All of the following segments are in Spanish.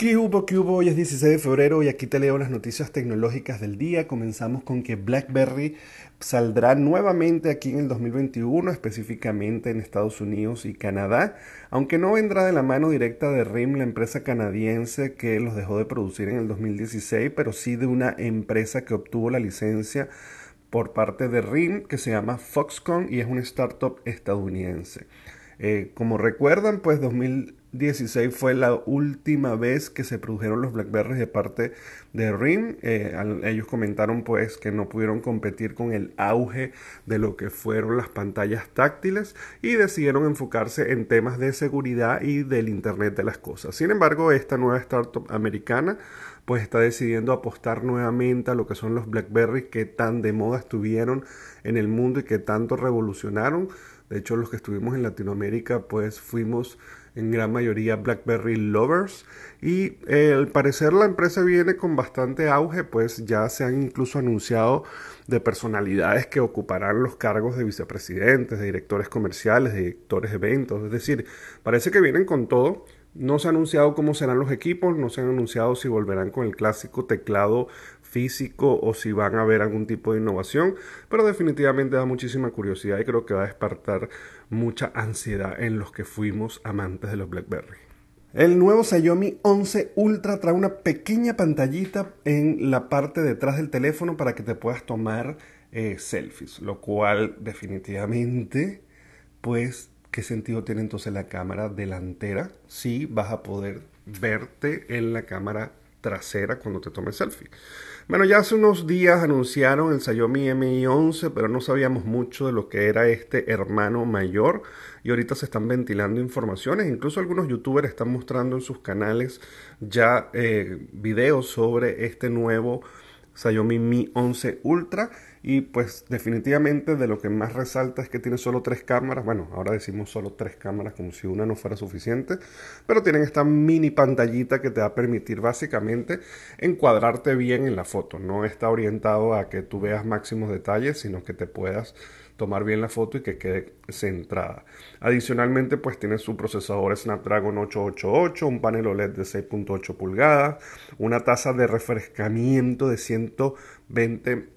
¿Qué hubo? ¿Qué hubo? Hoy es 16 de febrero y aquí te leo las noticias tecnológicas del día. Comenzamos con que BlackBerry saldrá nuevamente aquí en el 2021, específicamente en Estados Unidos y Canadá, aunque no vendrá de la mano directa de RIM, la empresa canadiense que los dejó de producir en el 2016, pero sí de una empresa que obtuvo la licencia por parte de RIM que se llama Foxconn y es una startup estadounidense. Eh, como recuerdan, pues 2016 fue la última vez que se produjeron los Blackberries de parte de RIM. Eh, ellos comentaron pues que no pudieron competir con el auge de lo que fueron las pantallas táctiles y decidieron enfocarse en temas de seguridad y del Internet de las cosas. Sin embargo, esta nueva startup americana pues está decidiendo apostar nuevamente a lo que son los BlackBerry que tan de moda estuvieron en el mundo y que tanto revolucionaron de hecho, los que estuvimos en Latinoamérica, pues fuimos en gran mayoría BlackBerry lovers. Y eh, al parecer la empresa viene con bastante auge, pues ya se han incluso anunciado de personalidades que ocuparán los cargos de vicepresidentes, de directores comerciales, de directores de eventos. Es decir, parece que vienen con todo. No se ha anunciado cómo serán los equipos, no se han anunciado si volverán con el clásico teclado físico o si van a haber algún tipo de innovación, pero definitivamente da muchísima curiosidad y creo que va a despertar mucha ansiedad en los que fuimos amantes de los BlackBerry. El nuevo Xiaomi 11 Ultra trae una pequeña pantallita en la parte detrás del teléfono para que te puedas tomar eh, selfies, lo cual definitivamente, pues, ¿qué sentido tiene entonces la cámara delantera si vas a poder verte en la cámara trasera cuando te tomes selfie. Bueno, ya hace unos días anunciaron el Xiaomi Mi 11, pero no sabíamos mucho de lo que era este hermano mayor y ahorita se están ventilando informaciones, incluso algunos youtubers están mostrando en sus canales ya eh, videos sobre este nuevo Xiaomi Mi 11 Ultra y pues definitivamente de lo que más resalta es que tiene solo tres cámaras, bueno, ahora decimos solo tres cámaras como si una no fuera suficiente, pero tienen esta mini pantallita que te va a permitir básicamente encuadrarte bien en la foto, no está orientado a que tú veas máximos detalles, sino que te puedas tomar bien la foto y que quede centrada. Adicionalmente, pues tiene su procesador Snapdragon 888, un panel OLED de 6.8 pulgadas, una tasa de refrescamiento de 120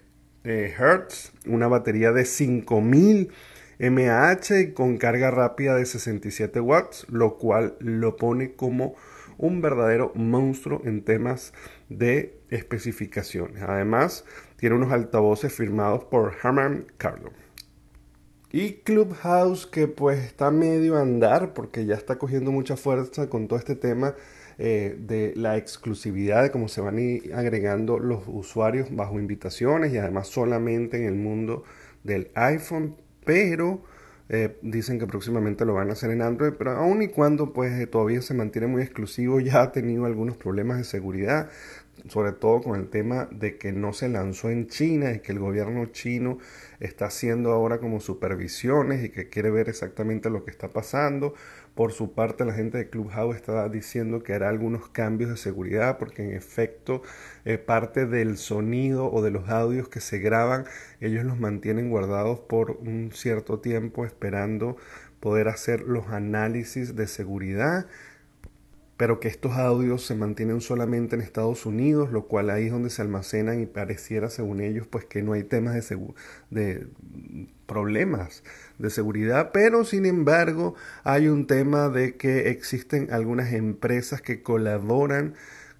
eh, Hz, una batería de 5000 mAh con carga rápida de 67 watts, lo cual lo pone como un verdadero monstruo en temas de especificaciones. Además, tiene unos altavoces firmados por Harman Kardon. Y Clubhouse que pues está medio andar porque ya está cogiendo mucha fuerza con todo este tema eh, de la exclusividad, de cómo se van agregando los usuarios bajo invitaciones y además solamente en el mundo del iPhone, pero eh, dicen que próximamente lo van a hacer en Android, pero aun y cuando pues todavía se mantiene muy exclusivo, ya ha tenido algunos problemas de seguridad sobre todo con el tema de que no se lanzó en China y que el gobierno chino está haciendo ahora como supervisiones y que quiere ver exactamente lo que está pasando. Por su parte, la gente de Clubhouse está diciendo que hará algunos cambios de seguridad porque en efecto eh, parte del sonido o de los audios que se graban, ellos los mantienen guardados por un cierto tiempo esperando poder hacer los análisis de seguridad pero que estos audios se mantienen solamente en Estados Unidos, lo cual ahí es donde se almacenan y pareciera, según ellos, pues que no hay temas de, de problemas de seguridad, pero sin embargo hay un tema de que existen algunas empresas que colaboran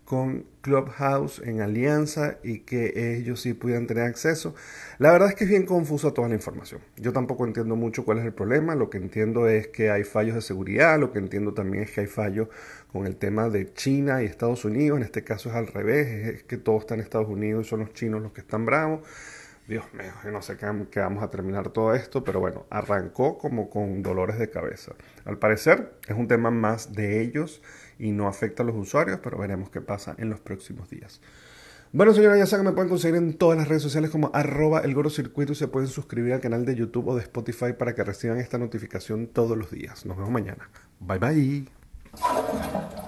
con Clubhouse en alianza y que ellos sí pudieran tener acceso. La verdad es que es bien confusa toda la información. Yo tampoco entiendo mucho cuál es el problema. Lo que entiendo es que hay fallos de seguridad. Lo que entiendo también es que hay fallos con el tema de China y Estados Unidos. En este caso es al revés. Es que todo está en Estados Unidos y son los chinos los que están bravos. Dios mío, yo no sé qué, vamos a terminar todo esto, pero bueno, arrancó como con dolores de cabeza. Al parecer es un tema más de ellos y no afecta a los usuarios, pero veremos qué pasa en los próximos días. Bueno, señores, ya saben que me pueden conseguir en todas las redes sociales como arroba el y se pueden suscribir al canal de YouTube o de Spotify para que reciban esta notificación todos los días. Nos vemos mañana. Bye bye.